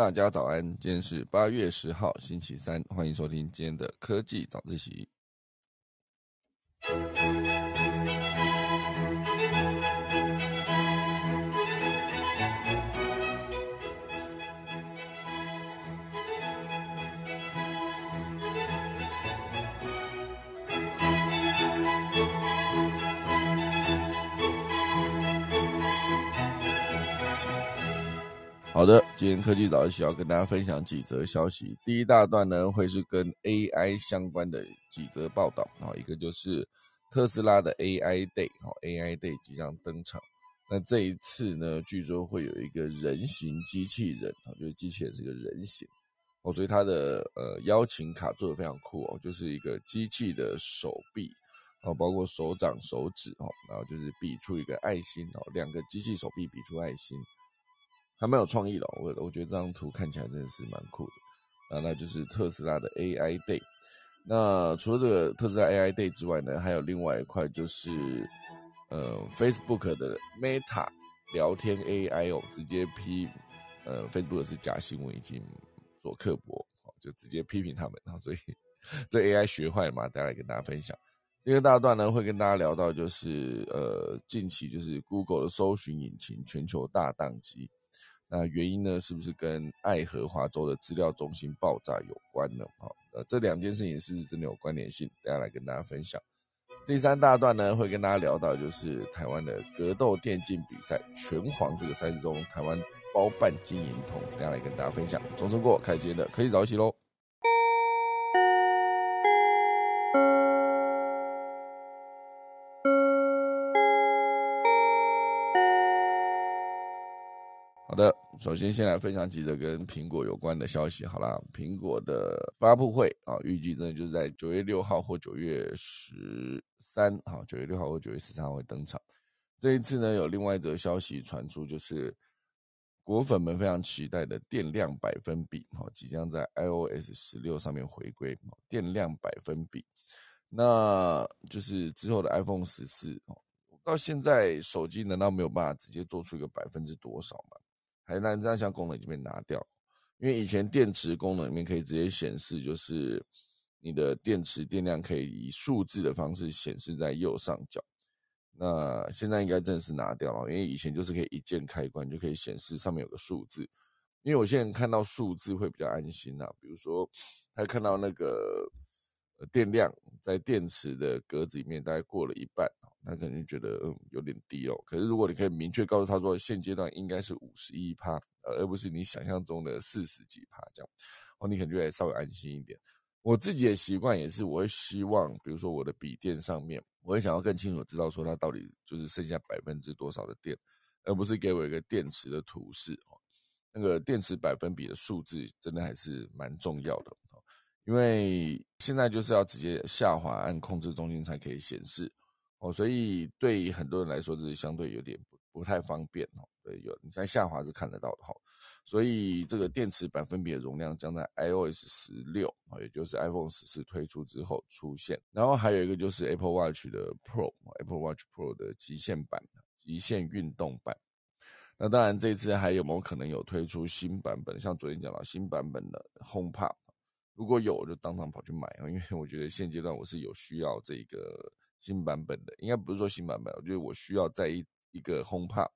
大家早安，今天是八月十号，星期三，欢迎收听今天的科技早自习。好的，今天科技早起要跟大家分享几则消息。第一大段呢，会是跟 AI 相关的几则报道啊，一个就是特斯拉的 AI Day，哦，AI Day 即将登场。那这一次呢，据说会有一个人形机器人，啊，就是机器人是个人形哦，所以它的呃邀请卡做的非常酷哦，就是一个机器的手臂哦，包括手掌、手指哦，然后就是比出一个爱心哦，两个机器手臂比出爱心。还蛮有创意的，我我觉得这张图看起来真的是蛮酷的啊。那就是特斯拉的 AI Day。那除了这个特斯拉 AI Day 之外呢，还有另外一块就是呃 Facebook 的 Meta 聊天 AI 哦，直接批呃 Facebook 是假新闻，已经做刻薄，就直接批评他们。然后所以这 AI 学坏了嘛，大家来跟大家分享。第二大段呢，会跟大家聊到就是呃近期就是 Google 的搜寻引擎全球大宕机。那原因呢，是不是跟爱荷华州的资料中心爆炸有关呢？好，呃，这两件事情是不是真的有关联性？等下来跟大家分享。第三大段呢，会跟大家聊到就是台湾的格斗电竞比赛拳皇这个赛事中，台湾包办金银铜，等下来跟大家分享。钟声过，开今天的科技早起喽。首先先来分享几则跟苹果有关的消息。好啦，苹果的发布会啊，预计真的就是在九月六号或九月十三号，九月六号或九月十三号会登场。这一次呢，有另外一则消息传出，就是果粉们非常期待的电量百分比，哈，即将在 iOS 十六上面回归电量百分比。那就是之后的 iPhone 十四，到现在手机难道没有办法直接做出一个百分之多少吗？还那这样项功能已经被拿掉，因为以前电池功能里面可以直接显示，就是你的电池电量可以以数字的方式显示在右上角。那现在应该正式拿掉了，因为以前就是可以一键开关就可以显示上面有个数字。因为我现在看到数字会比较安心呐，比如说他看到那个电量在电池的格子里面大概过了一半。那可能觉得嗯有点低哦，可是如果你可以明确告诉他说现阶段应该是五十一趴，而不是你想象中的四十几趴这样，哦，你可能就会稍微安心一点。我自己的习惯也是，我会希望，比如说我的笔电上面，我会想要更清楚知道说它到底就是剩下百分之多少的电，而不是给我一个电池的图示哦。那个电池百分比的数字真的还是蛮重要的哦，因为现在就是要直接下滑按控制中心才可以显示。哦，所以对很多人来说，这是相对有点不不太方便哦。对，有你在下滑是看得到的哈。所以这个电池百分比的容量将在 iOS 十六，也就是 iPhone 十四推出之后出现。然后还有一个就是 Apple Watch 的 Pro，Apple Watch Pro 的极限版、极限运动版。那当然，这次还有没有可能有推出新版本？像昨天讲到新版本的 HomePod，如果有，我就当场跑去买啊，因为我觉得现阶段我是有需要这个。新版本的应该不是说新版本，我觉得我需要在一一个轰炮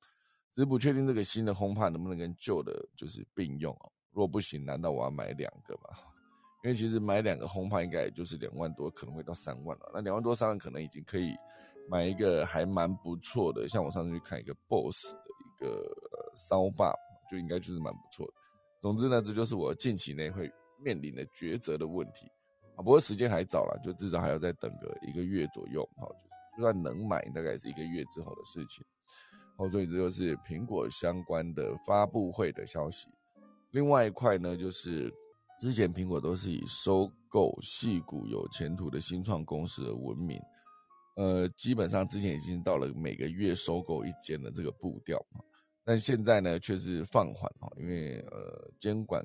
只是不确定这个新的轰炮能不能跟旧的就是并用哦。如果不行，难道我要买两个吗？因为其实买两个轰炮应该也就是两万多，可能会到三万了。那两万多三万可能已经可以买一个还蛮不错的，像我上次去看一个 BOSS 的一个骚霸，就应该就是蛮不错的。总之呢，这就是我近期内会面临的抉择的问题。啊，不过时间还早了，就至少还要再等个一个月左右，好，就就算能买，大概是一个月之后的事情。好，所以这就是苹果相关的发布会的消息。另外一块呢，就是之前苹果都是以收购细股有前途的新创公司而闻名，呃，基本上之前已经到了每个月收购一间的这个步调，但现在呢却是放缓哈，因为呃监管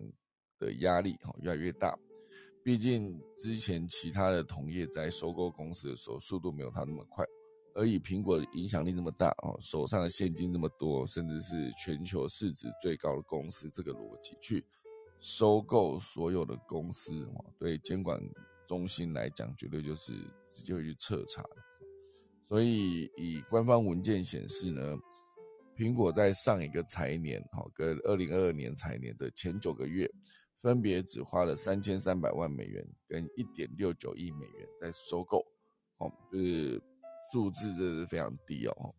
的压力哈越来越大。毕竟之前其他的同业在收购公司的时候，速度没有它那么快，而以苹果影响力这么大哦，手上的现金这么多，甚至是全球市值最高的公司这个逻辑去收购所有的公司哦，对监管中心来讲，绝对就是直接会去彻查。所以以官方文件显示呢，苹果在上一个财年，哦，跟二零二二年财年的前九个月，分别只花了三千三百万美元跟一点六九亿美元在收购，哦，就是数字真的是非常低哦，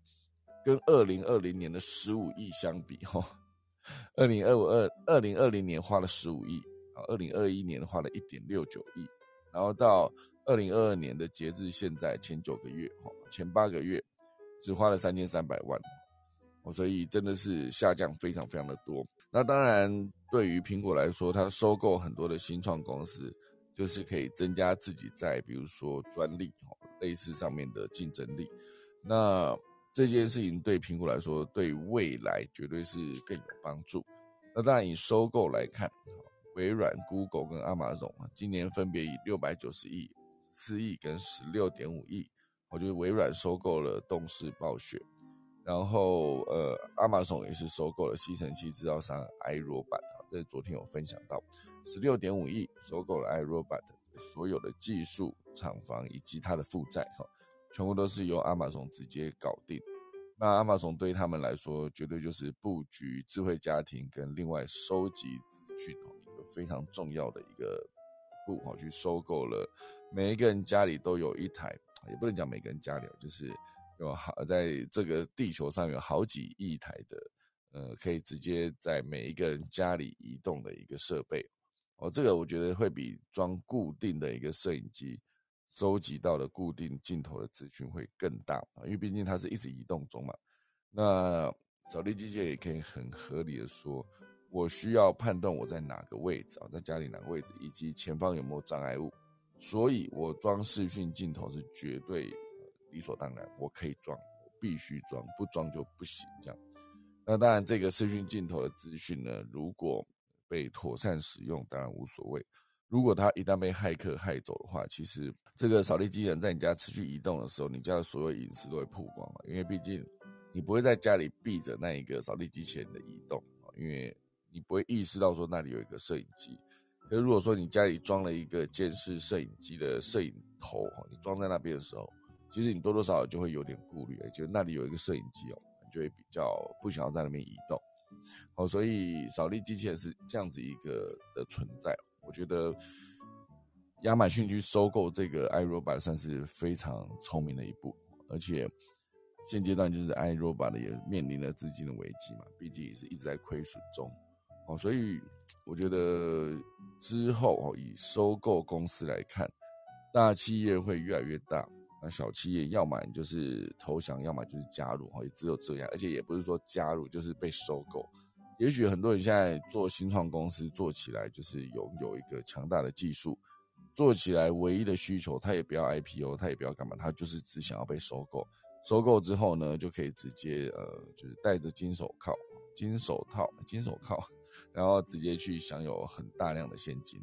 跟二零二零年的十五亿相比，哈。二零二五二二零二零年花了十五亿啊，二零二一年花了一点六九亿，然后到二零二二年的截至现在前九个月哈，前八个月只花了三千三百万哦，所以真的是下降非常非常的多。那当然，对于苹果来说，它收购很多的新创公司，就是可以增加自己在比如说专利哈类似上面的竞争力。那这件事情对苹果来说，对未来绝对是更有帮助。那当然，以收购来看，微软、Google 跟 Amazon 今年分别以六百九十亿、四亿跟十六点五亿，我觉得微软收购了动视暴雪，然后呃，Amazon 也是收购了吸尘器制造商 iRobot，这昨天有分享到，十六点五亿收购了 iRobot 所有的技术厂房以及它的负债哈。全部都是由亚马逊直接搞定，那亚马逊对他们来说，绝对就是布局智慧家庭跟另外收集资讯哦，一个非常重要的一个步哦，去收购了每一个人家里都有一台，也不能讲每个人家里，就是有好在这个地球上有好几亿台的，呃，可以直接在每一个人家里移动的一个设备哦，这个我觉得会比装固定的一个摄影机。收集到的固定镜头的资讯会更大啊，因为毕竟它是一直移动中嘛。那扫地机器人也可以很合理的说，我需要判断我在哪个位置啊，在家里哪个位置，以及前方有没有障碍物，所以我装视讯镜头是绝对理所当然，我可以装，我必须装，不装就不行这样。那当然，这个视讯镜头的资讯呢，如果被妥善使用，当然无所谓。如果他一旦被骇客害走的话，其实这个扫地机器人在你家持续移动的时候，你家的所有隐私都会曝光嘛。因为毕竟你不会在家里避着那一个扫地机器人的移动啊，因为你不会意识到说那里有一个摄影机。可是如果说你家里装了一个监视摄影机的摄影头哈，你装在那边的时候，其实你多多少少就会有点顾虑，就那里有一个摄影机哦，就会比较不想要在那边移动。好，所以扫地机器人是这样子一个的存在。我觉得亚马逊去收购这个 iRobot 算是非常聪明的一步，而且现阶段就是 iRobot 也面临了资金的危机嘛，毕竟也是一直在亏损中哦，所以我觉得之后哦，以收购公司来看，大企业会越来越大，那小企业要么就是投降，要么就是加入哈，也只有这样，而且也不是说加入就是被收购。也许很多人现在做新创公司，做起来就是拥有一个强大的技术，做起来唯一的需求，他也不要 IPO，他也不要干嘛，他就是只想要被收购。收购之后呢，就可以直接呃，就是戴着金手铐、金手套、金手铐，然后直接去享有很大量的现金。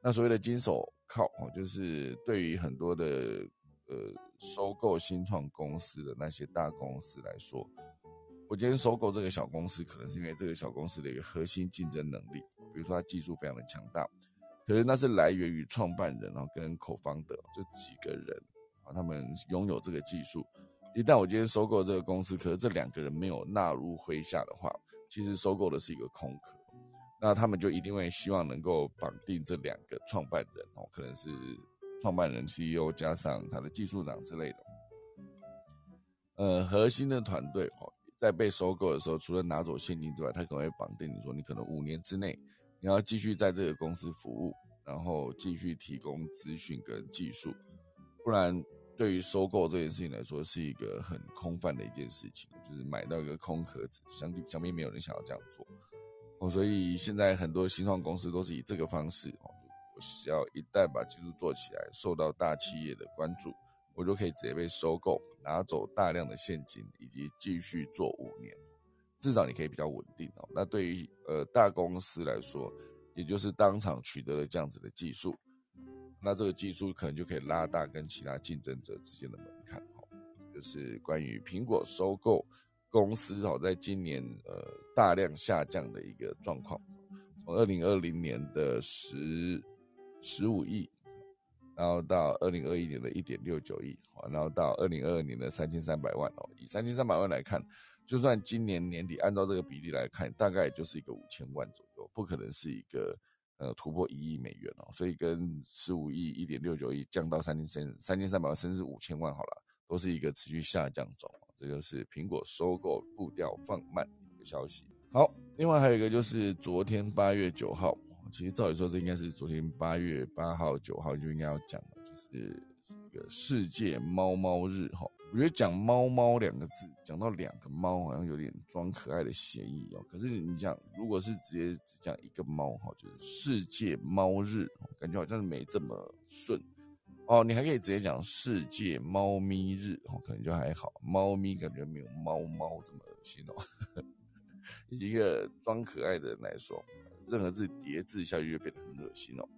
那所谓的金手铐哦，就是对于很多的呃收购新创公司的那些大公司来说。我今天收购这个小公司，可能是因为这个小公司的一个核心竞争能力，比如说它技术非常的强大，可是那是来源于创办人然后跟口方的这几个人啊，他们拥有这个技术。一旦我今天收购这个公司，可是这两个人没有纳入麾下的话，其实收购的是一个空壳。那他们就一定会希望能够绑定这两个创办人哦，可能是创办人 CEO 加上他的技术长之类的，呃，核心的团队哦。在被收购的时候，除了拿走现金之外，他可能会绑定你说，你可能五年之内你要继续在这个公司服务，然后继续提供资讯跟技术，不然对于收购这件事情来说是一个很空泛的一件事情，就是买到一个空壳子，相对想必没有人想要这样做哦。所以现在很多新创公司都是以这个方式哦，我需要一旦把技术做起来，受到大企业的关注。我就可以直接被收购，拿走大量的现金，以及继续做五年，至少你可以比较稳定哦。那对于呃大公司来说，也就是当场取得了这样子的技术，那这个技术可能就可以拉大跟其他竞争者之间的门槛哦。就是关于苹果收购公司哦，在今年呃大量下降的一个状况。从二零二零年的十十五亿，然后到二零二一年的一点六九亿，然后到二零二二年的三千三百万哦。以三千三百万来看，就算今年年底按照这个比例来看，大概就是一个五千万左右，不可能是一个呃突破一亿美元哦。所以跟十五亿、一点六九亿降到三千三三千三百万，甚至五千万好了，都是一个持续下降中。这就是苹果收购步调放慢的消息。好，另外还有一个就是昨天八月九号，其实照理说这应该是昨天八月八号、九号就应该要讲的，就是一个世界猫猫日哈。我觉得讲猫猫两个字，讲到两个猫，好像有点装可爱的嫌疑哦。可是你讲，如果是直接只讲一个猫哈，就是世界猫日，感觉好像是没这么顺。哦，你还可以直接讲世界猫咪日哦，可能就还好。猫咪感觉没有猫猫这么恶心哦。一个装可爱的人来说，任何字叠字下去就变得很恶心哦。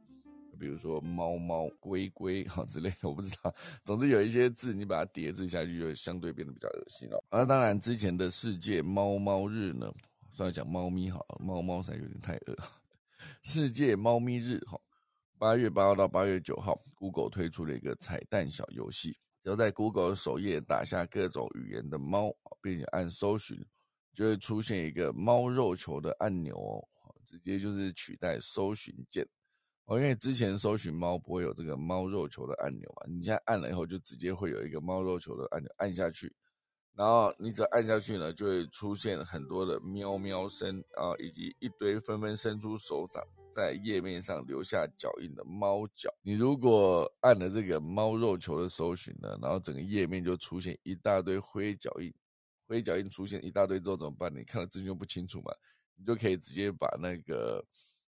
比如说猫猫、龟龟哈之类的，我不知道。总之有一些字你把它叠字下去，就相对变得比较恶心哦。那当然，之前的世界猫猫日呢，算讲猫咪好，猫猫才有点太恶。世界猫咪日哈。八月八号到八月九号，Google 推出了一个彩蛋小游戏，只要在 Google 的首页打下各种语言的猫，并且按搜寻，就会出现一个猫肉球的按钮哦，直接就是取代搜寻键哦。因为之前搜寻猫不会有这个猫肉球的按钮嘛，你现在按了以后，就直接会有一个猫肉球的按钮，按下去。然后你只要按下去呢，就会出现很多的喵喵声啊，以及一堆纷纷伸出手掌在页面上留下脚印的猫脚。你如果按了这个猫肉球的搜寻呢，然后整个页面就出现一大堆灰脚印，灰脚印出现一大堆之后怎么办？你看了字就不清楚嘛，你就可以直接把那个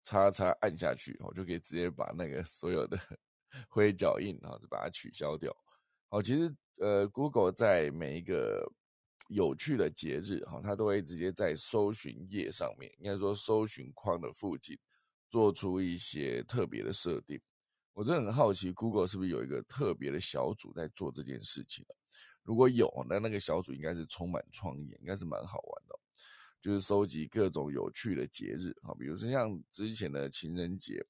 叉叉按下去，我就可以直接把那个所有的灰脚印然后，就把它取消掉。好，其实。呃，Google 在每一个有趣的节日，哈，它都会直接在搜寻页上面，应该说搜寻框的附近，做出一些特别的设定。我真的很好奇，Google 是不是有一个特别的小组在做这件事情如果有，那那个小组应该是充满创意，应该是蛮好玩，就是收集各种有趣的节日，哈，比如说像之前的情人节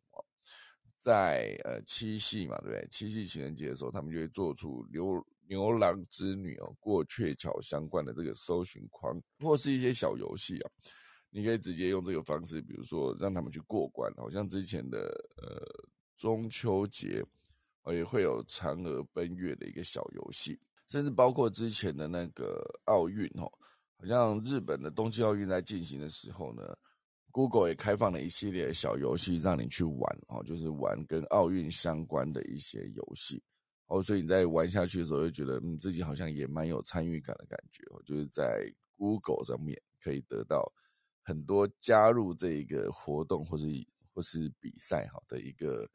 在呃七夕嘛，对不对？七夕情人节的时候，他们就会做出牛。牛郎织女哦，过鹊桥相关的这个搜寻框，或是一些小游戏啊，你可以直接用这个方式，比如说让他们去过关，好像之前的呃中秋节，也会有嫦娥奔月的一个小游戏，甚至包括之前的那个奥运哦，像日本的冬季奥运在进行的时候呢，Google 也开放了一系列小游戏让你去玩哦，就是玩跟奥运相关的一些游戏。哦，所以你在玩下去的时候，就觉得嗯，自己好像也蛮有参与感的感觉哦。就是在 Google 上面可以得到很多加入这一个活动或是或是比赛哈的一个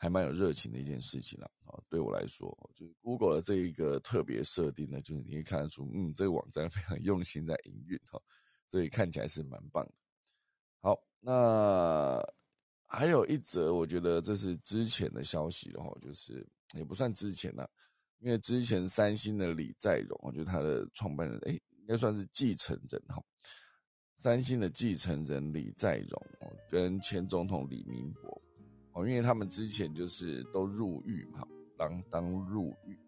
还蛮有热情的一件事情了啊。对我来说，就是 Google 的这一个特别设定呢，就是你可以看得出，嗯，这个网站非常用心在营运哈，所以看起来是蛮棒的。好，那还有一则，我觉得这是之前的消息的话，就是。也不算之前了，因为之前三星的李在镕，我觉得他的创办人，哎，应该算是继承人哈。三星的继承人李在镕跟前总统李明博因为他们之前就是都入狱嘛，当当入狱。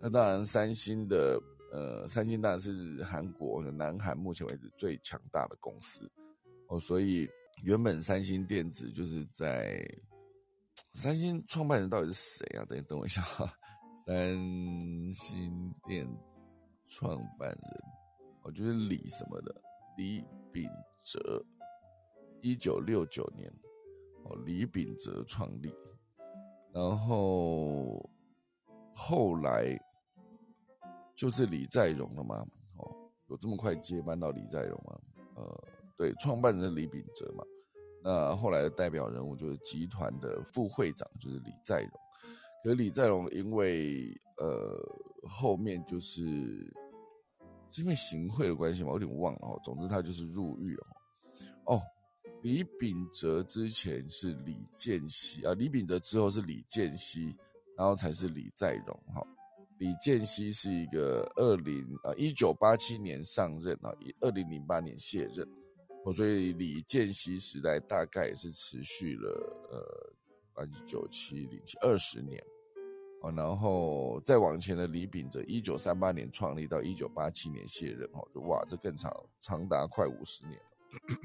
那当然，三星的呃，三星当然是韩国的南韩目前为止最强大的公司哦，所以原本三星电子就是在。三星创办人到底是谁啊？等等我一下哈，三星电子创办人，我就是李什么的，李秉哲，一九六九年，哦，李秉哲创立，然后后来就是李在镕了吗？哦，有这么快接班到李在镕吗？呃，对，创办人李秉哲嘛。那后来的代表人物就是集团的副会长，就是李在镕。可李在镕因为呃后面就是是因为行贿的关系嘛，我有点忘了哦。总之他就是入狱了。哦，李秉哲之前是李健熙啊，李秉哲之后是李健熙，然后才是李在镕。哈，李健熙是一个二零啊一九八七年上任啊，以二零零八年卸任。哦，所以李建熙时代大概也是持续了呃，八九七零七二十年。哦，然后再往前的李秉哲，一九三八年创立到一九八七年卸任，哦，就哇，这更长，长达快五十年了。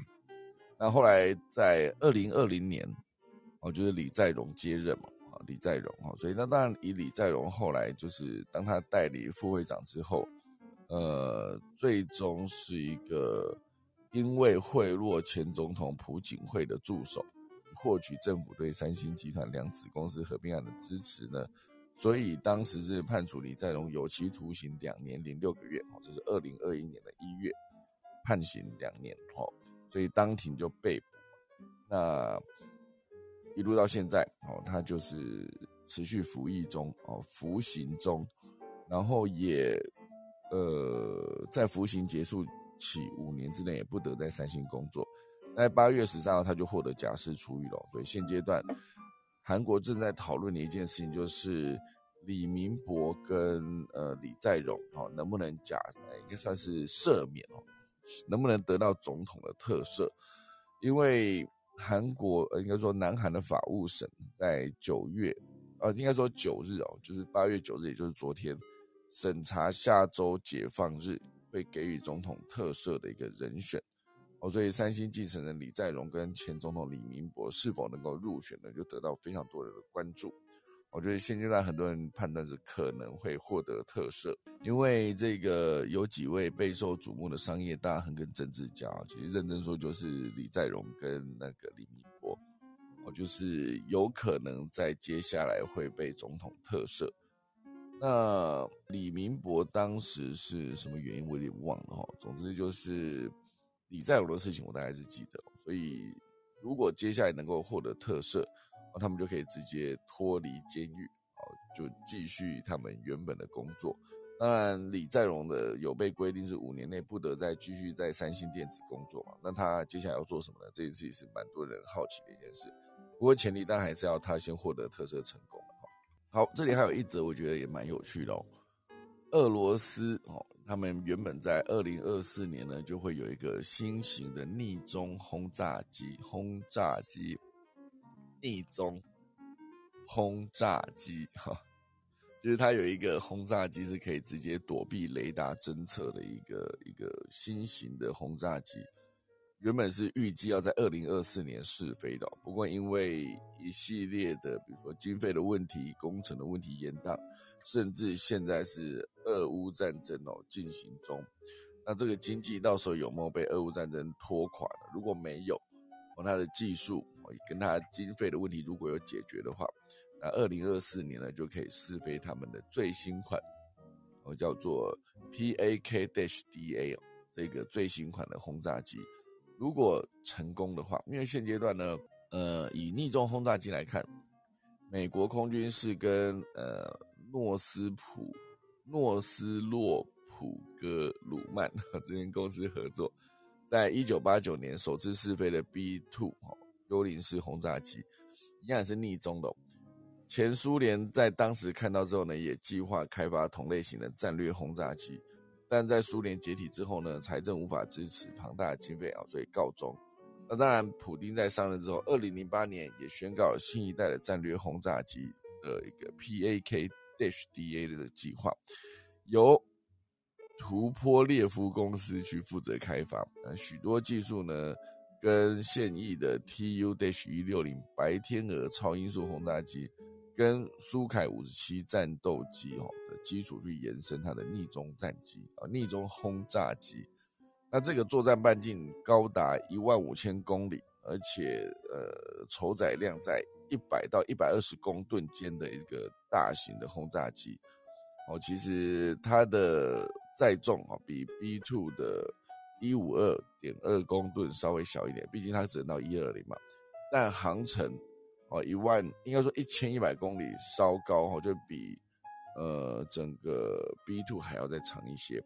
那后来在二零二零年，哦，就是李在镕接任嘛，啊，李在镕，哈，所以那当然以李在镕后来就是当他代理副会长之后，呃，最终是一个因为贿赂前总统朴槿惠的助手，获取政府对三星集团两子公司合并案的支持呢。所以当时是判处李在镕有期徒刑两年零六个月，哦，这是二零二一年的一月判刑两年，哦，所以当庭就被捕，那一路到现在，哦，他就是持续服役中，哦，服刑中，然后也呃在服刑结束起五年之内也不得在三星工作，在八月十三号他就获得假释出狱了，所以现阶段。韩国正在讨论的一件事情就是李明博跟呃李在镕哦能不能假应该算是赦免哦，能不能得到总统的特赦？因为韩国呃应该说南韩的法务省在九月呃应该说九日哦，就是八月九日，也就是昨天审查下周解放日会给予总统特赦的一个人选。哦所以，三星继承人李在镕跟前总统李明博是否能够入选呢？就得到非常多人的关注。我觉得现阶段很多人判断是可能会获得特赦，因为这个有几位备受瞩目的商业大亨跟政治家，其实认真说就是李在镕跟那个李明博，哦，就是有可能在接下来会被总统特赦。那李明博当时是什么原因，我有点忘了哈。总之就是。李在镕的事情我大概是记得，所以如果接下来能够获得特赦，那他们就可以直接脱离监狱，好，就继续他们原本的工作。当然，李在镕的有被规定是五年内不得再继续在三星电子工作嘛？那他接下来要做什么呢？这件事也是蛮多人好奇的一件事。不过前提当然还是要他先获得特色成功。好，这里还有一则我觉得也蛮有趣的哦，俄罗斯哦。他们原本在二零二四年呢，就会有一个新型的逆中轰炸机，轰炸机，逆中轰炸机，哈，就是它有一个轰炸机是可以直接躲避雷达侦测的一个一个新型的轰炸机。原本是预计要在二零二四年试飞的，不过因为一系列的，比如说经费的问题、工程的问题延宕，甚至现在是俄乌战争哦进行中，那这个经济到时候有没有被俄乌战争拖垮呢？如果没有，哦，它的技术跟它经费的问题如果有解决的话，那二零二四年呢就可以试飞他们的最新款，哦叫做 PAK-DA 哦这个最新款的轰炸机。如果成功的话，因为现阶段呢，呃，以逆中轰炸机来看，美国空军是跟呃诺斯普诺斯洛普格鲁曼 这间公司合作，在一九八九年首次试飞的 B two 哈幽灵式轰炸机，一样也是逆中的。前苏联在当时看到之后呢，也计划开发同类型的战略轰炸机。但在苏联解体之后呢，财政无法支持庞大的经费啊，所以告终。那当然，普丁在上任之后，二零零八年也宣告了新一代的战略轰炸机的一个 PAK-DA 的计划，由图波列夫公司去负责开发。呃，许多技术呢，跟现役的 TU-160 白天鹅超音速轰炸机。跟苏凯五十七战斗机哦的基础去延伸它的逆中战机啊，逆中轰炸机。那这个作战半径高达一万五千公里，而且呃，承载量在一百到一百二十公吨间的一个大型的轰炸机哦。其实它的载重啊，比 B two 的一五二点二公吨稍微小一点，毕竟它只能到一二零嘛，但航程。哦，一万应该说一千一百公里稍高哈，就比呃整个 B two 还要再长一些。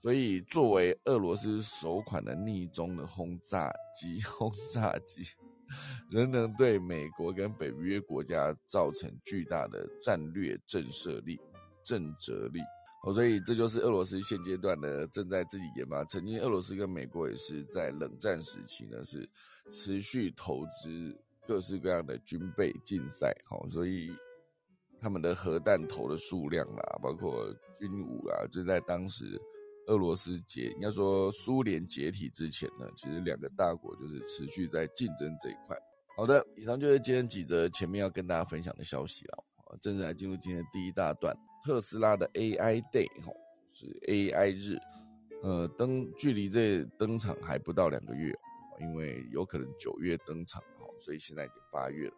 所以作为俄罗斯首款的逆中的轰炸机，轰炸机仍能对美国跟北约国家造成巨大的战略震慑力、震慑力。哦，所以这就是俄罗斯现阶段呢正在自己研发。曾经俄罗斯跟美国也是在冷战时期呢是持续投资各式各样的军备竞赛，好，所以他们的核弹头的数量啦，包括军武啊，就在当时俄罗斯解应该说苏联解体之前呢，其实两个大国就是持续在竞争这一块。好的，以上就是今天几则前面要跟大家分享的消息了。正式来进入今天第一大段。特斯拉的 AI Day 哈，是 AI 日，呃，登距离这登场还不到两个月，因为有可能九月登场哈，所以现在已经八月了。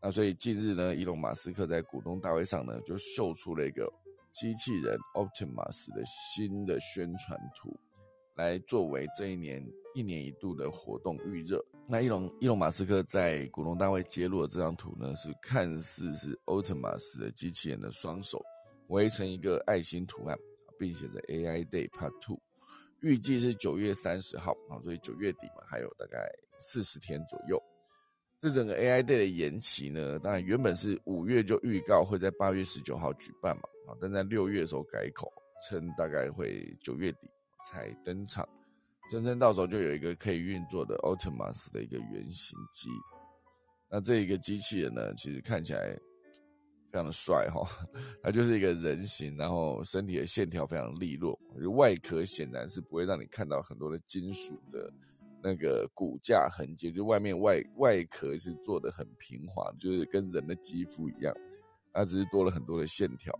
那所以近日呢，伊隆马斯克在股东大会上呢，就秀出了一个机器人 Optimus 的新的宣传图，来作为这一年一年一度的活动预热。那伊隆伊隆马斯克在股东大会揭露的这张图呢，是看似是 Optimus 的机器人的双手。围成一个爱心图案，并写着 AI Day Part Two，预计是九月三十号啊，所以九月底嘛，还有大概四十天左右。这整个 AI Day 的延期呢，当然原本是五月就预告会在八月十九号举办嘛，啊，但在六月的时候改口，称大概会九月底才登场，真正到时候就有一个可以运作的 Optimus 的一个原型机。那这一个机器人呢，其实看起来。非常的帅哈，它就是一个人形，然后身体的线条非常利落，就外壳显然是不会让你看到很多的金属的那个骨架痕迹，就外面外外壳是做的很平滑，就是跟人的肌肤一样，它只是多了很多的线条，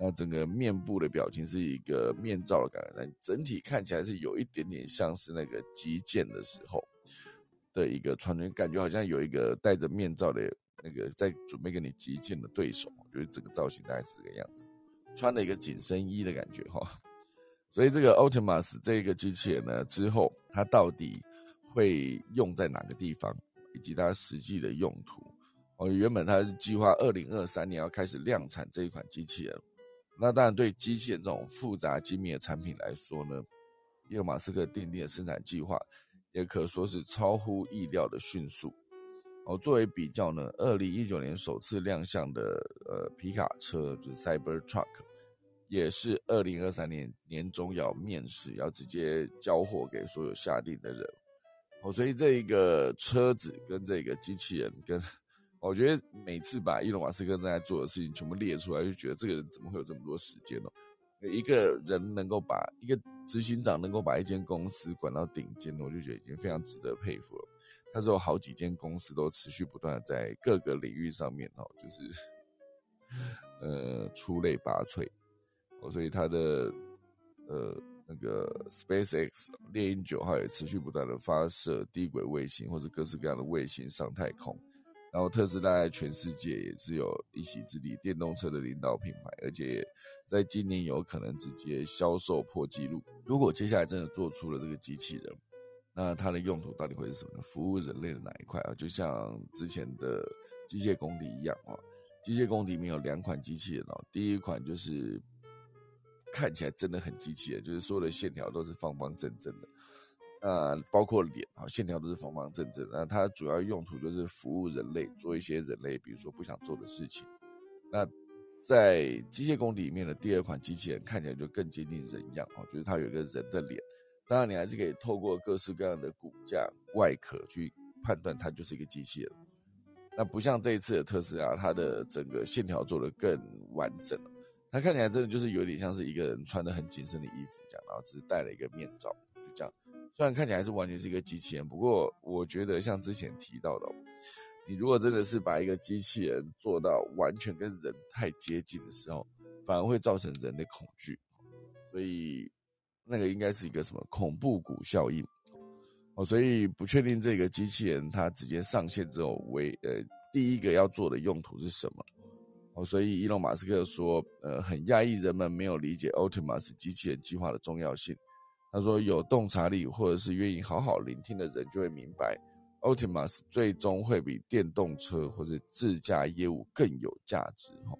那整个面部的表情是一个面罩的感觉，但整体看起来是有一点点像是那个击剑的时候的一个穿着，感觉好像有一个戴着面罩的。那个在准备跟你击剑的对手，就是整个造型大概是这个样子，穿了一个紧身衣的感觉哈。所以这个 Optimus 这个机器人呢，之后它到底会用在哪个地方，以及它实际的用途？哦，原本它是计划二零二三年要开始量产这一款机器人。那当然，对机器人这种复杂精密的产品来说呢，伊隆马斯克奠定的生产计划，也可说是超乎意料的迅速。哦，作为比较呢，二零一九年首次亮相的呃皮卡车就是 Cyber Truck，也是二零二三年年中要面试，要直接交货给所有下定的人。哦，所以这一个车子跟这个机器人，跟我觉得每次把伊隆马斯克正在做的事情全部列出来，就觉得这个人怎么会有这么多时间呢？一个人能够把一个执行长能够把一间公司管到顶尖，我就觉得已经非常值得佩服了。他是有好几间公司都持续不断的在各个领域上面哦，就是 呃出类拔萃。哦，所以他的呃那个 SpaceX 猎鹰九号也持续不断的发射低轨卫星或者各式各样的卫星上太空，然后特斯拉在全世界也是有一席之地，电动车的领导品牌，而且在今年有可能直接销售破纪录。如果接下来真的做出了这个机器人，那它的用途到底会是什么呢？服务人类的哪一块啊？就像之前的机械公敌一样啊，机械公敌里面有两款机器人哦，第一款就是看起来真的很机器人，就是所有的线条都是方方正正的，呃，包括脸啊，线条都是方方正正。那它主要用途就是服务人类，做一些人类比如说不想做的事情。那在机械公敌里面的第二款机器人看起来就更接近人样哦，就是它有一个人的脸。当然，你还是可以透过各式各样的骨架外壳去判断它就是一个机器人。那不像这一次的特斯拉，它的整个线条做的更完整。它看起来真的就是有点像是一个人穿的很紧身的衣服这样，然后只是戴了一个面罩，就这样。虽然看起来是完全是一个机器人，不过我觉得像之前提到的，你如果真的是把一个机器人做到完全跟人太接近的时候，反而会造成人的恐惧。所以。那个应该是一个什么恐怖谷效应哦，所以不确定这个机器人它直接上线之后，为呃第一个要做的用途是什么哦，所以伊隆马斯克说，呃，很压抑人们没有理解 Optimus 机器人计划的重要性。他说，有洞察力或者是愿意好好聆听的人就会明白，Optimus 最终会比电动车或者自驾业务更有价值。哈，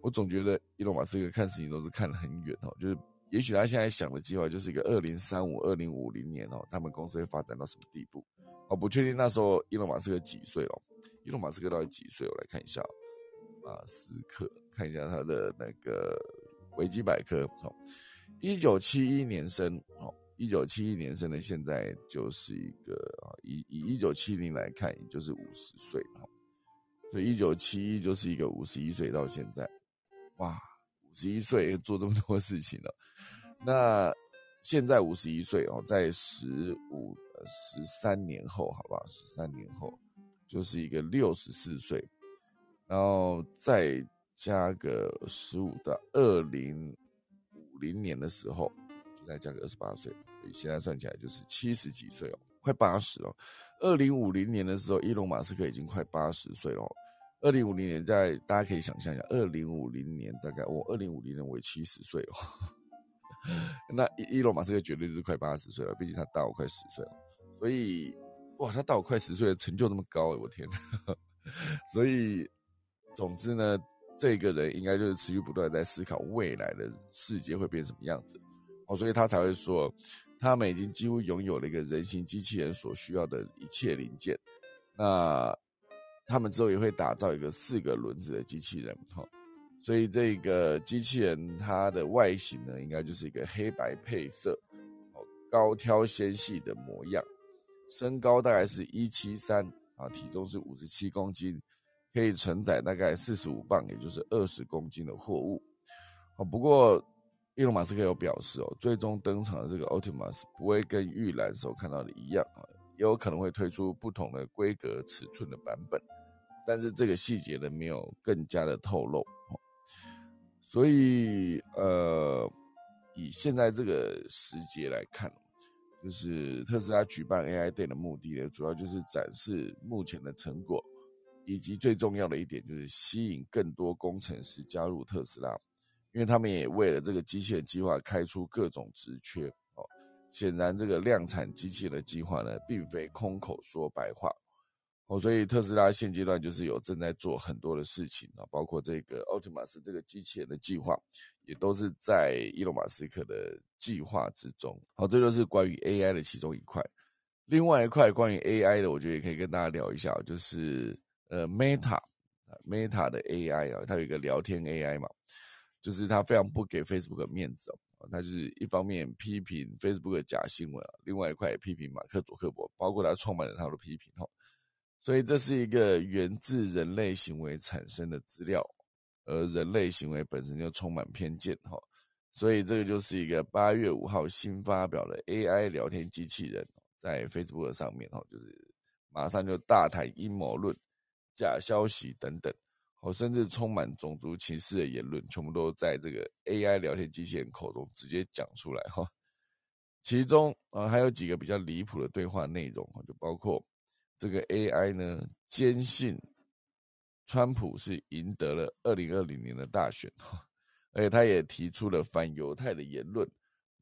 我总觉得伊隆马斯克看事情都是看得很远哦，就是。也许他现在想的计划就是一个二零三五、二零五零年哦，他们公司会发展到什么地步？哦，不确定那时候伊隆马斯克几岁哦？伊隆马斯克到底几岁？我来看一下，马斯克看一下他的那个维基百科，哦，一九七一年生，哦，一九七一年生的，现在就是一个啊，以以一九七零来看，也就是五十岁，哈，所以一九七一就是一个五十一岁到现在，哇，十一岁 做这么多事情了，那现在五十一岁哦，在十五十三年后，好吧，十三年后就是一个六十四岁。然后再加个十五到二零五零年的时候，就再加个二十八岁，所以现在算起来就是七十几岁哦，快八十了。二零五零年的时候，伊隆马斯克已经快八十岁了。二零五零年，在大家可以想象一下，二零五零年大概我二零五零年我七十岁哦，那伊伊隆马斯克绝对是快八十岁了，毕竟他大我快十岁了。所以哇，他大我快十岁成就那么高，我天！所以。总之呢，这个人应该就是持续不断在思考未来的世界会变什么样子哦，所以他才会说，他们已经几乎拥有了一个人形机器人所需要的一切零件。那他们之后也会打造一个四个轮子的机器人哈，所以这个机器人它的外形呢，应该就是一个黑白配色哦，高挑纤细的模样，身高大概是一七三啊，体重是五十七公斤。可以承载大概四十五磅，也就是二十公斤的货物。哦，不过伊隆马斯克有表示哦，最终登场的这个 Optimus 不会跟预览时候看到的一样啊，也有可能会推出不同的规格尺寸的版本，但是这个细节呢没有更加的透露。所以呃，以现在这个时节来看，就是特斯拉举办 AI Day 的目的呢，主要就是展示目前的成果。以及最重要的一点就是吸引更多工程师加入特斯拉，因为他们也为了这个机器人计划开出各种职缺。显然，这个量产机器人的计划呢，并非空口说白话哦。所以，特斯拉现阶段就是有正在做很多的事情啊，包括这个奥特马斯这个机器人的计划，也都是在伊隆马斯克的计划之中。好，这就是关于 AI 的其中一块。另外一块关于 AI 的，我觉得也可以跟大家聊一下，就是。呃，Meta，Meta 的 AI 啊，它有一个聊天 AI 嘛，就是它非常不给 Facebook 面子哦，他就是一方面批评 Facebook 的假新闻啊，另外一块也批评马克·佐克伯，包括他创办人他的批评哈，所以这是一个源自人类行为产生的资料，而人类行为本身就充满偏见哈，所以这个就是一个八月五号新发表的 AI 聊天机器人，在 Facebook 上面哈，就是马上就大谈阴谋论。假消息等等，哦，甚至充满种族歧视的言论，全部都在这个 AI 聊天机器人口中直接讲出来哈。其中啊，还有几个比较离谱的对话内容就包括这个 AI 呢坚信川普是赢得了二零二零年的大选哈，而且他也提出了反犹太的言论，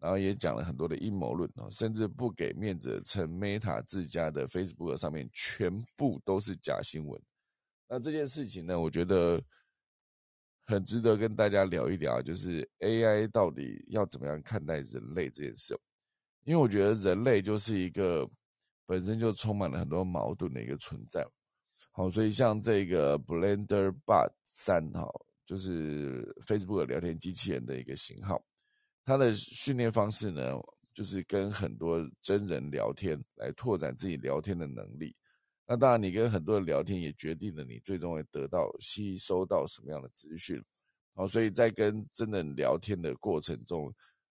然后也讲了很多的阴谋论啊，甚至不给面子，称 Meta 自家的 Facebook 上面全部都是假新闻。那这件事情呢，我觉得很值得跟大家聊一聊，就是 AI 到底要怎么样看待人类这件事。因为我觉得人类就是一个本身就充满了很多矛盾的一个存在。好，所以像这个 Blender Bot 三哈，就是 Facebook 聊天机器人的一个型号，它的训练方式呢，就是跟很多真人聊天，来拓展自己聊天的能力。那当然，你跟很多人聊天也决定了你最终会得到、吸收到什么样的资讯。好，所以在跟真人聊天的过程中，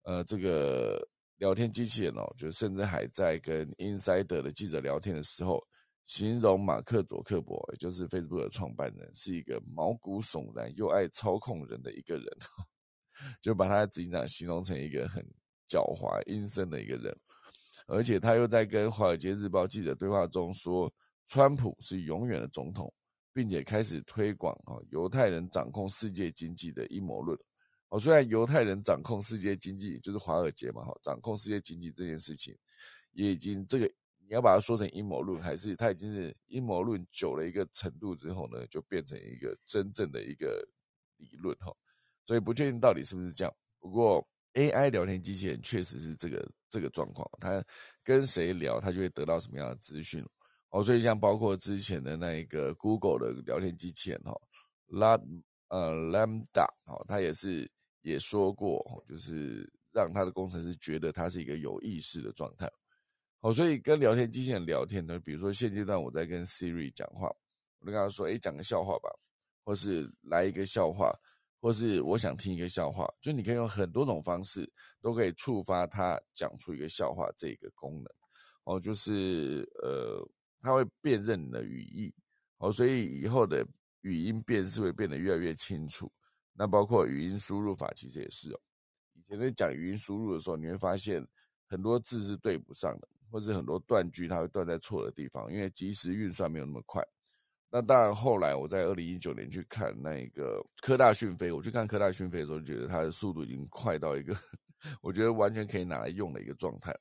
呃，这个聊天机器人哦，就甚至还在跟 Insider 的记者聊天的时候，形容马克·佐克伯，也就是 Facebook 的创办人，是一个毛骨悚然又爱操控人的一个人，就把他执行长形容成一个很狡猾、阴森的一个人。而且他又在跟《华尔街日报》记者对话中说。川普是永远的总统，并且开始推广啊犹太人掌控世界经济的阴谋论。哦，虽然犹太人掌控世界经济就是华尔街嘛，哈，掌控世界经济这件事情，也已经这个你要把它说成阴谋论，还是它已经是阴谋论久了一个程度之后呢，就变成一个真正的一个理论哈。所以不确定到底是不是这样。不过 AI 聊天机器人确实是这个这个状况，它跟谁聊，它就会得到什么样的资讯。哦，所以像包括之前的那一个 Google 的聊天机器人哈，拉呃 Lambda 哦，它也是也说过，就是让他的工程师觉得他是一个有意识的状态。好，所以跟聊天机器人聊天呢，比如说现阶段我在跟 Siri 讲话，我就跟他说：“哎，讲个笑话吧，或是来一个笑话，或是我想听一个笑话。”就你可以用很多种方式，都可以触发他讲出一个笑话这个功能。哦，就是呃，它会辨认你的语义。哦，所以以后的语音辨识会变得越来越清楚。那包括语音输入法，其实也是哦。以前在讲语音输入的时候，你会发现很多字是对不上的。或是很多断句，它会断在错的地方，因为即时运算没有那么快。那当然，后来我在二零一九年去看那个科大讯飞，我去看科大讯飞的时候，觉得它的速度已经快到一个，我觉得完全可以拿来用的一个状态。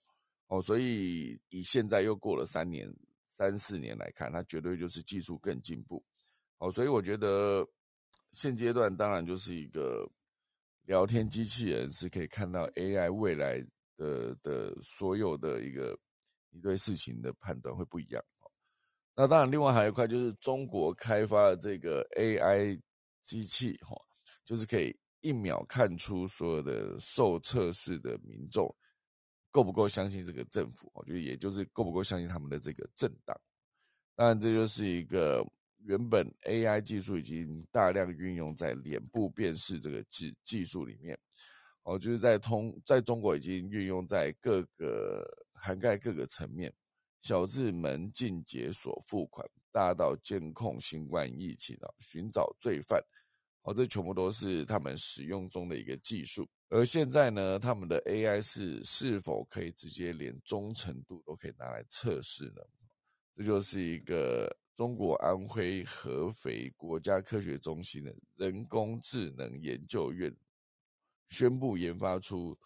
哦，所以以现在又过了三年、三四年来看，它绝对就是技术更进步。哦，所以我觉得现阶段当然就是一个聊天机器人是可以看到 AI 未来的的所有的一个。你对事情的判断会不一样那当然，另外还有一块就是中国开发的这个 AI 机器哈，就是可以一秒看出所有的受测试的民众够不够相信这个政府，我觉得也就是够不够相信他们的这个政党。当然，这就是一个原本 AI 技术已经大量运用在脸部辨识这个技技术里面，哦，就是在通在中国已经运用在各个。涵盖各个层面，小至门禁解锁付款，大到监控新冠疫情啊，寻找罪犯，哦，这全部都是他们使用中的一个技术。而现在呢，他们的 AI 是是否可以直接连忠诚度都可以拿来测试呢？这就是一个中国安徽合肥国家科学中心的人工智能研究院宣布研发出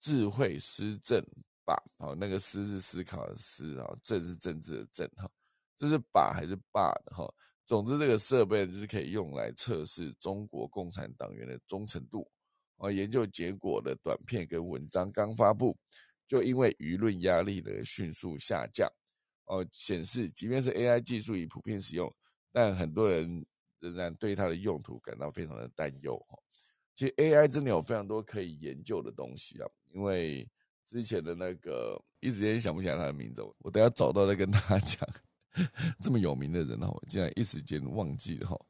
智慧施政。把好，那个思是思考的思啊，政是政治的政哈，这是把还是霸的哈？总之，这个设备就是可以用来测试中国共产党员的忠诚度啊。研究结果的短片跟文章刚发布，就因为舆论压力的迅速下降哦，显示即便是 AI 技术已普遍使用，但很多人仍然对它的用途感到非常的担忧哈。其实 AI 真的有非常多可以研究的东西啊，因为。之前的那个一时间想不起来他的名字，我等下找到再跟大家讲。这么有名的人哈，竟然一时间忘记了哈。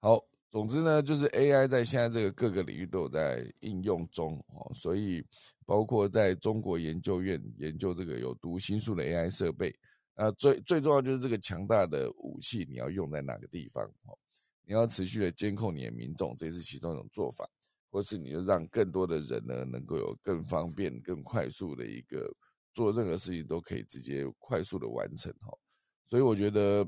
好，总之呢，就是 AI 在现在这个各个领域都有在应用中哦，所以包括在中国研究院研究这个有读心术的 AI 设备，啊，最最重要就是这个强大的武器你要用在哪个地方哦，你要持续的监控你的民众，这是其中一种做法。或是你就让更多的人呢，能够有更方便、更快速的一个做任何事情都可以直接快速的完成哈。所以我觉得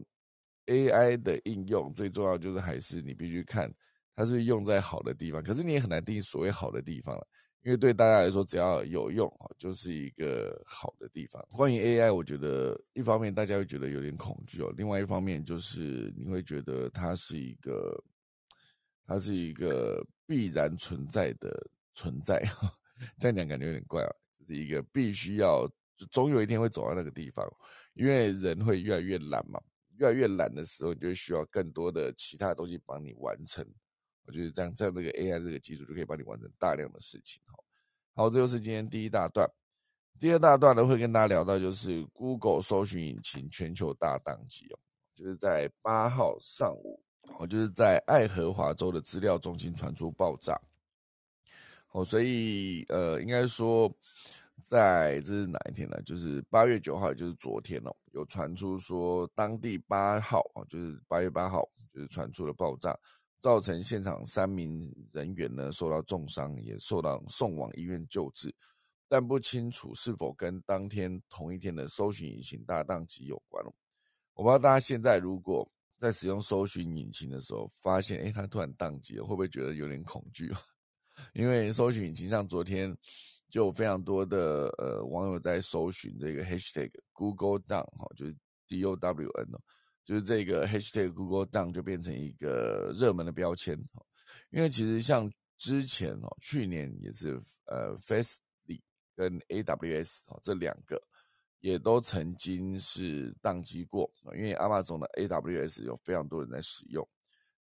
AI 的应用最重要就是还是你必须看它是用在好的地方。可是你也很难定义所谓好的地方了，因为对大家来说，只要有用就是一个好的地方。关于 AI，我觉得一方面大家会觉得有点恐惧哦，另外一方面就是你会觉得它是一个。它是一个必然存在的存在，这样讲感觉有点怪啊。就是一个必须要，总有一天会走到那个地方，因为人会越来越懒嘛，越来越懒的时候，你就需要更多的其他东西帮你完成。我觉得这样，这样这个 AI 这个技术就可以帮你完成大量的事情。好，好，这就是今天第一大段。第二大段呢，会跟大家聊到就是 Google 搜寻引擎全球大宕机哦，就是在八号上午。哦，就是在爱荷华州的资料中心传出爆炸。哦，所以呃，应该说，在这是哪一天呢？就是八月九号，就是昨天哦，有传出说当地八号啊，就是八月八号，就是传出了爆炸，造成现场三名人员呢受到重伤，也受到送往医院救治，但不清楚是否跟当天同一天的搜寻引擎大宕机有关我不知道大家现在如果。在使用搜寻引擎的时候，发现哎，它突然宕机了，会不会觉得有点恐惧？因为搜寻引擎上昨天就有非常多的呃网友在搜寻这个 hashtag Google Down 哈，就是 D O W N 哦，就是这个 hashtag Google Down 就变成一个热门的标签哈。因为其实像之前哦，去年也是呃 Fastly 跟 A W S 哦这两个。也都曾经是宕机过因为阿玛总的 AWS 有非常多人在使用，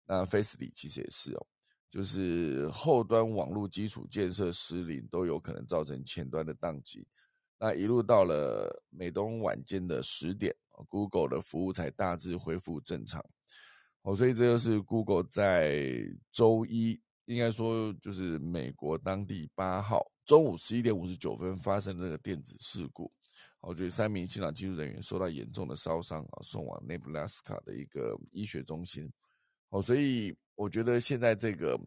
那 Facely 其实也是哦，就是后端网络基础建设失灵，都有可能造成前端的宕机。那一路到了美东晚间的十点，Google 的服务才大致恢复正常。哦，所以这就是 Google 在周一，应该说就是美国当地八号中午十一点五十九分发生这个电子事故。我觉得三名现场技术人员受到严重的烧伤啊，送往内布拉斯卡的一个医学中心。哦，所以我觉得现在这个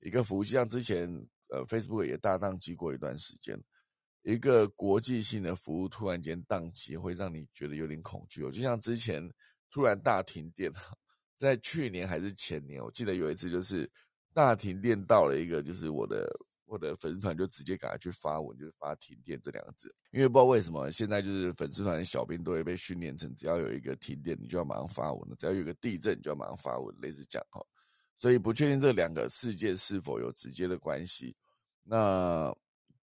一个服务器，像之前呃 Facebook 也大宕机过一段时间，一个国际性的服务突然间宕机，会让你觉得有点恐惧哦。就像之前突然大停电，在去年还是前年，我记得有一次就是大停电到了一个，就是我的。我的粉丝团就直接赶快去发文，就是发“停电”这两个字，因为不知道为什么现在就是粉丝团的小编都会被训练成，只要有一个停电，你就要马上发文了；只要有一个地震，你就要马上发文，类似这样哈。所以不确定这两个事件是否有直接的关系。那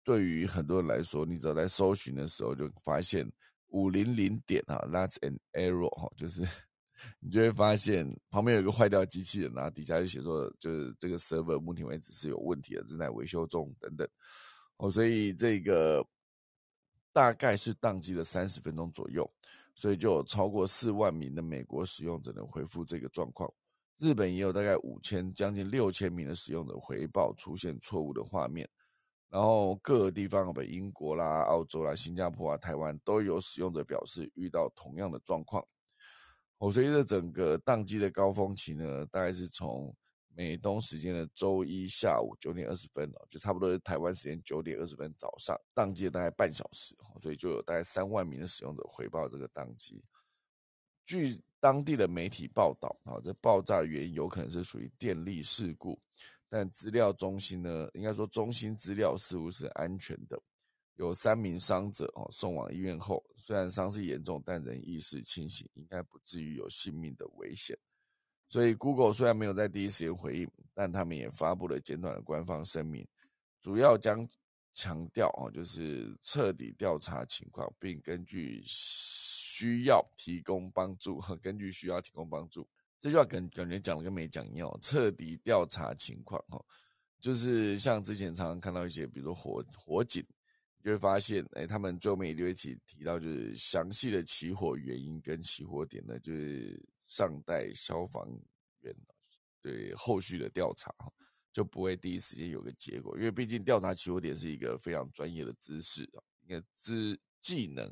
对于很多人来说，你只要在搜寻的时候就发现五零零点啊，That's an error 哈，就是。你就会发现旁边有一个坏掉机器人啊，底下就写说，就是这个 server 目前为止是有问题的，正在维修中等等。哦，所以这个大概是宕机了三十分钟左右，所以就有超过四万名的美国使用者能回复这个状况。日本也有大概五千，将近六千名的使用者回报出现错误的画面。然后各个地方，北英国啦、澳洲啦、新加坡啊、台湾都有使用者表示遇到同样的状况。我随着整个宕机的高峰期呢，大概是从美东时间的周一下午九点二十分哦，就差不多是台湾时间九点二十分早上宕机了大概半小时，所以就有大概三万名的使用者回报这个宕机。据当地的媒体报道啊，这爆炸的原因有可能是属于电力事故，但资料中心呢，应该说中心资料似乎是安全的。有三名伤者哦，送往医院后，虽然伤势严重，但仍意识清醒，应该不至于有性命的危险。所以，Google 虽然没有在第一时间回应，但他们也发布了简短的官方声明，主要将强调哦，就是彻底调查情况，并根据需要提供帮助。根据需要提供帮助，这句话感感觉讲了跟没讲一样。彻底调查情况哈，就是像之前常常看到一些，比如说火火警。就会发现，哎，他们最后面一定会提提到，就是详细的起火原因跟起火点呢，就是尚待消防员对后续的调查，就不会第一时间有个结果，因为毕竟调查起火点是一个非常专业的知识啊，一个知技能，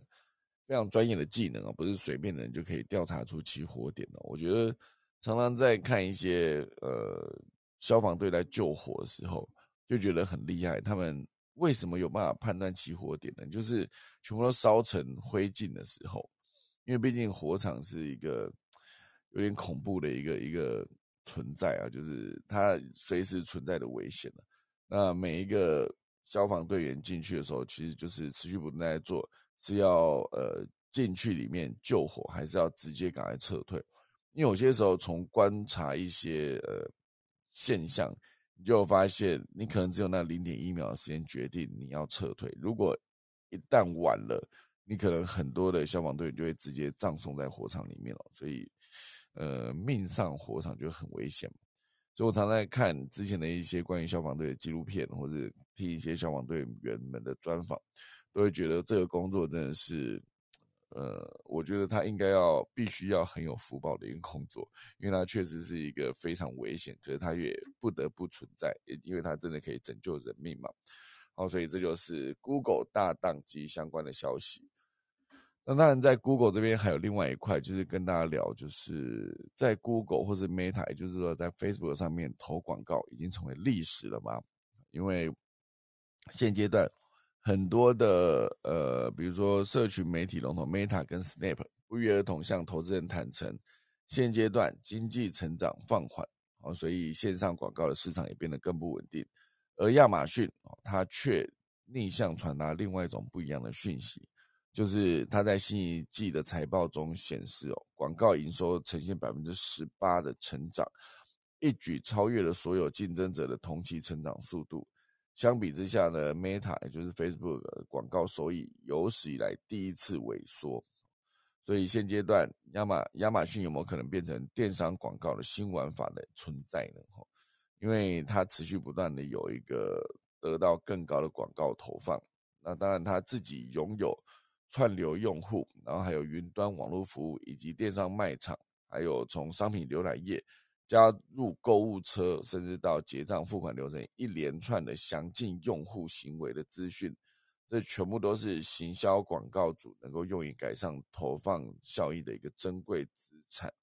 非常专业的技能啊，不是随便的人就可以调查出起火点的。我觉得常常在看一些呃消防队在救火的时候，就觉得很厉害，他们。为什么有办法判断起火点呢？就是全部都烧成灰烬的时候，因为毕竟火场是一个有点恐怖的一个一个存在啊，就是它随时存在的危险那每一个消防队员进去的时候，其实就是持续不断在做，是要呃进去里面救火，还是要直接赶快撤退？因为有些时候从观察一些呃现象。你就发现，你可能只有那零点一秒的时间决定你要撤退。如果一旦晚了，你可能很多的消防队员就会直接葬送在火场里面了。所以，呃，命丧火场就很危险。所以我常在看之前的一些关于消防队的纪录片，或者听一些消防队员们的专访，都会觉得这个工作真的是。呃，我觉得他应该要必须要很有福报的一个工作，因为他确实是一个非常危险，可是他也不得不存在，因为他真的可以拯救人命嘛。好，所以这就是 Google 大宕机相关的消息。那当然，在 Google 这边还有另外一块，就是跟大家聊，就是在 Google 或是 Meta，就是说在 Facebook 上面投广告已经成为历史了嘛？因为现阶段。很多的呃，比如说社群媒体龙头 Meta 跟 Snap 不约而同向投资人坦诚，现阶段经济成长放缓，哦，所以线上广告的市场也变得更不稳定。而亚马逊哦，它却逆向传达另外一种不一样的讯息，就是它在新一季的财报中显示哦，广告营收呈现百分之十八的成长，一举超越了所有竞争者的同期成长速度。相比之下呢，Meta 也就是 Facebook 广告收益有史以来第一次萎缩，所以现阶段亚马亚马逊有没有可能变成电商广告的新玩法的存在呢？哈，因为它持续不断的有一个得到更高的广告投放。那当然，它自己拥有串流用户，然后还有云端网络服务，以及电商卖场，还有从商品浏览页加入购物车，甚至到结账付款流程一连串的详尽用户行为的资讯。这全部都是行销广告主能够用于改善投放效益的一个珍贵资产。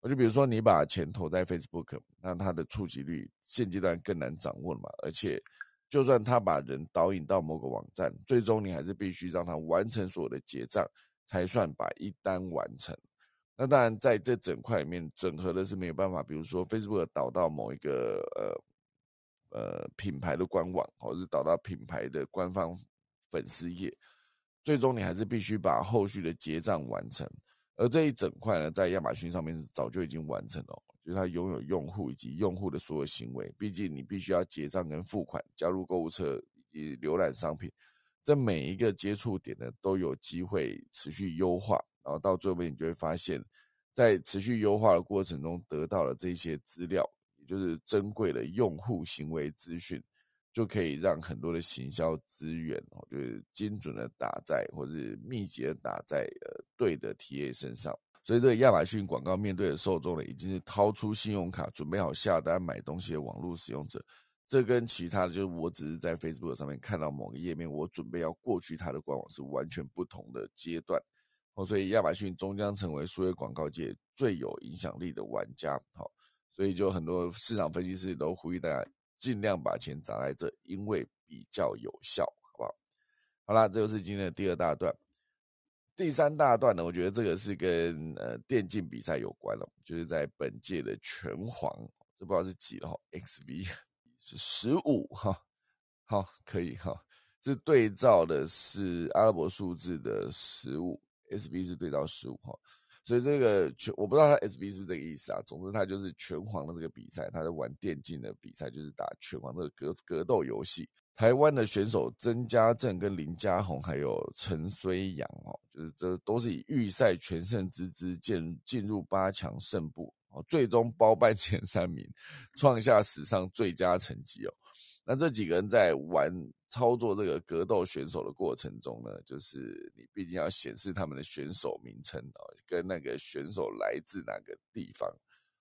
我就比如说，你把钱投在 Facebook，那它的触及率现阶段更难掌握了嘛。而且，就算他把人导引到某个网站，最终你还是必须让他完成所有的结账，才算把一单完成。那当然，在这整块里面整合的是没有办法。比如说，Facebook 导到某一个呃呃品牌的官网，或者是导到品牌的官方。粉丝页，最终你还是必须把后续的结账完成，而这一整块呢，在亚马逊上面是早就已经完成了，就是它拥有用户以及用户的所有行为。毕竟你必须要结账跟付款、加入购物车以及浏览商品，这每一个接触点呢，都有机会持续优化，然后到最后面你就会发现，在持续优化的过程中得到了这些资料，也就是珍贵的用户行为资讯。就可以让很多的行销资源哦，就是精准的打在或者是密集的打在呃对的 TA 身上。所以这个亚马逊广告面对的受众呢，已经是掏出信用卡准备好下单买东西的网络使用者。这跟其他的就是我只是在 Facebook 上面看到某个页面，我准备要过去它的官网是完全不同的阶段哦。所以亚马逊终将成为数位广告界最有影响力的玩家。好，所以就很多市场分析师都呼吁大家。尽量把钱砸在这，因为比较有效，好不好？好啦，这就是今天的第二大段。第三大段呢，我觉得这个是跟呃电竞比赛有关了，就是在本届的拳皇，这不知道是几了哈，XV 是十五哈，好，可以哈，这对照的是阿拉伯数字的十五，SV 是对到十五号。所以这个拳我不知道他 S B 是不是这个意思啊？总之他就是拳皇的这个比赛，他在玩电竞的比赛，就是打拳皇这个格格斗游戏。台湾的选手曾家正跟林家宏还有陈虽阳哦，就是这都是以预赛全胜之姿进进入八强胜部哦，最终包办前三名，创下史上最佳成绩哦。那这几个人在玩操作这个格斗选手的过程中呢，就是你毕竟要显示他们的选手名称哦，跟那个选手来自哪个地方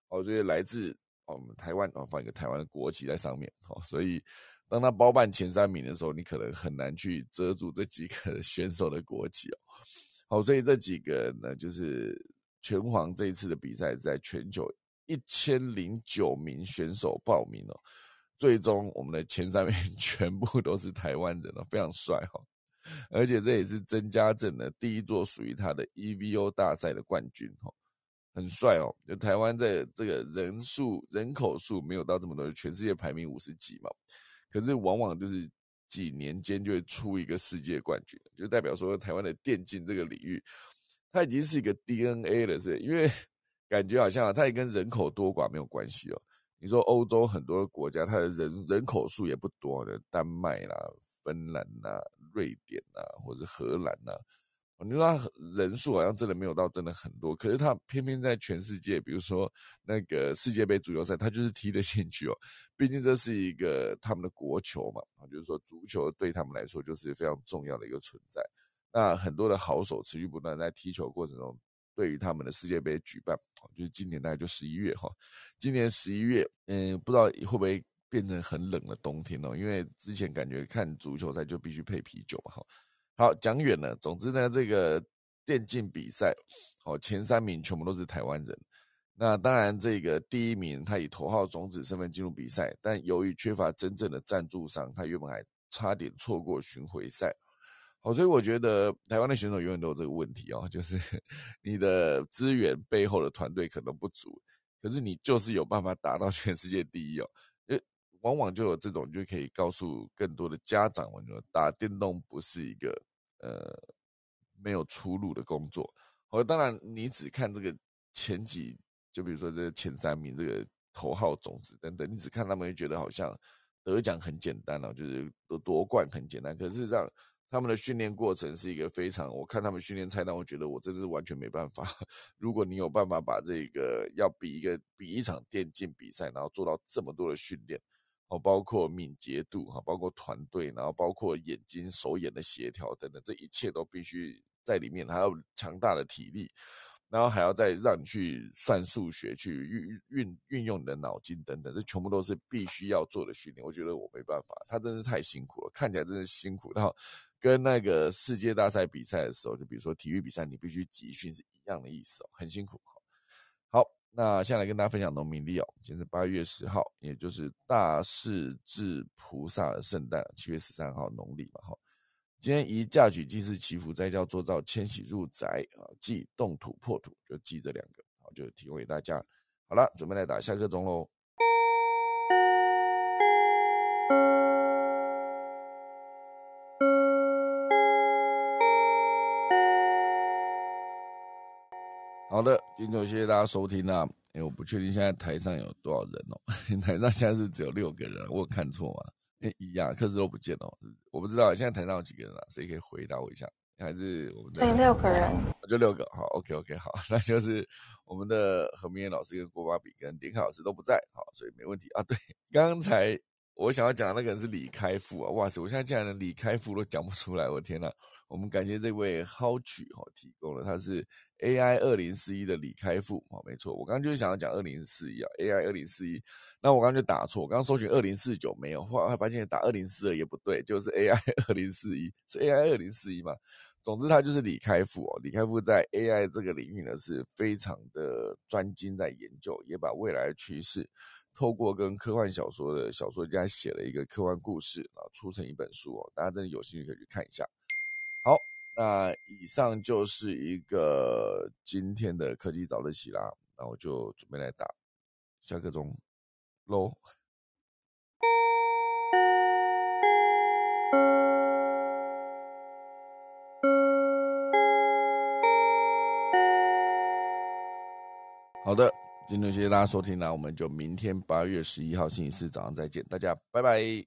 哦，这些来自我们台湾哦，放一个台湾的国旗在上面哦，所以当他包办前三名的时候，你可能很难去遮住这几个选手的国旗哦。好，所以这几个呢，就是拳皇这一次的比赛，在全球一千零九名选手报名哦。最终，我们的前三名 全部都是台湾人了，非常帅哈！而且这也是曾家镇的第一座属于他的 EVO 大赛的冠军哈，很帅哦！就台湾在这个人数人口数没有到这么多，全世界排名五十几嘛，可是往往就是几年间就会出一个世界冠军，就代表说台湾的电竞这个领域，它已经是一个 DNA 了，是？因为 感觉好像它也跟人口多寡没有关系哦。你说欧洲很多国家，它的人人口数也不多的，丹麦啦、芬兰啦、瑞典啦，或者荷兰啦，你说它人数好像真的没有到真的很多，可是它偏偏在全世界，比如说那个世界杯足球赛，它就是踢得进去哦。毕竟这是一个他们的国球嘛，啊，就是说足球对他们来说就是非常重要的一个存在。那很多的好手持续不断在踢球过程中。对于他们的世界杯举办，就是今年大概就十一月哈，今年十一月，嗯，不知道会不会变成很冷的冬天哦，因为之前感觉看足球赛就必须配啤酒嘛哈。好，讲远了，总之呢，这个电竞比赛，哦，前三名全部都是台湾人，那当然这个第一名他以头号种子身份进入比赛，但由于缺乏真正的赞助商，他原本还差点错过巡回赛。好，所以我觉得台湾的选手永远都有这个问题哦，就是 你的资源背后的团队可能不足，可是你就是有办法打到全世界第一哦。呃，往往就有这种，就可以告诉更多的家长，我觉得打电动不是一个呃没有出路的工作。好，当然你只看这个前几，就比如说这前三名这个头号种子等等，你只看他们，会觉得好像得奖很简单哦，就是夺夺冠很简单。可是这样。他们的训练过程是一个非常，我看他们训练菜单，我觉得我真的是完全没办法。如果你有办法把这个要比一个比一场电竞比赛，然后做到这么多的训练，哦，包括敏捷度哈，包括团队，然后包括眼睛手眼的协调等等，这一切都必须在里面，还有强大的体力。然后还要再让你去算数学，去运运运用你的脑筋等等，这全部都是必须要做的训练。我觉得我没办法，他真是太辛苦了，看起来真是辛苦。然后跟那个世界大赛比赛的时候，就比如说体育比赛，你必须集训是一样的意思哦，很辛苦。好，那现在来跟大家分享农民历哦，今天是八月十号，也就是大势至菩萨的圣诞，七月十三号农历嘛，哈。今天宜嫁娶祭祀祈福斋教做造迁徙入宅啊，忌动土破土，就记这两个，好，就提供给大家。好了，准备来打下课钟喽。听众谢谢大家收听啊。因为我不确定现在台上有多少人哦，台上现在是只有六个人，我有看错吗？哎，一样，克制都不见了，我不知道现在台上有几个人啊？谁可以回答我一下？还是我们的对六个人，就六个，好，OK OK，好，那就是我们的何明燕老师跟郭巴比跟林凯老师都不在，好，所以没问题啊。对，刚才。我想要讲的那个人是李开复啊！哇塞，我现在竟然连李开复都讲不出来，我天呐！我们感谢这位好曲哈提供了，他是 AI 二零四一的李开复啊，没错，我刚刚就是想要讲二零四一啊，AI 二零四一，那我刚刚就打错，我刚刚搜寻二零四九没有，后来发现打二零四二也不对，就是 AI 二零四一，是 AI 二零四一嘛？总之他就是李开复哦，李开复在 AI 这个领域呢是非常的专精在研究，也把未来的趋势。透过跟科幻小说的小说家写了一个科幻故事啊，出成一本书哦，大家真的有兴趣可以去看一下。好，那以上就是一个今天的科技早自习啦，那我就准备来打下课钟喽。好的。今天谢谢大家收听，那我们就明天八月十一号星期四早上再见，大家拜拜。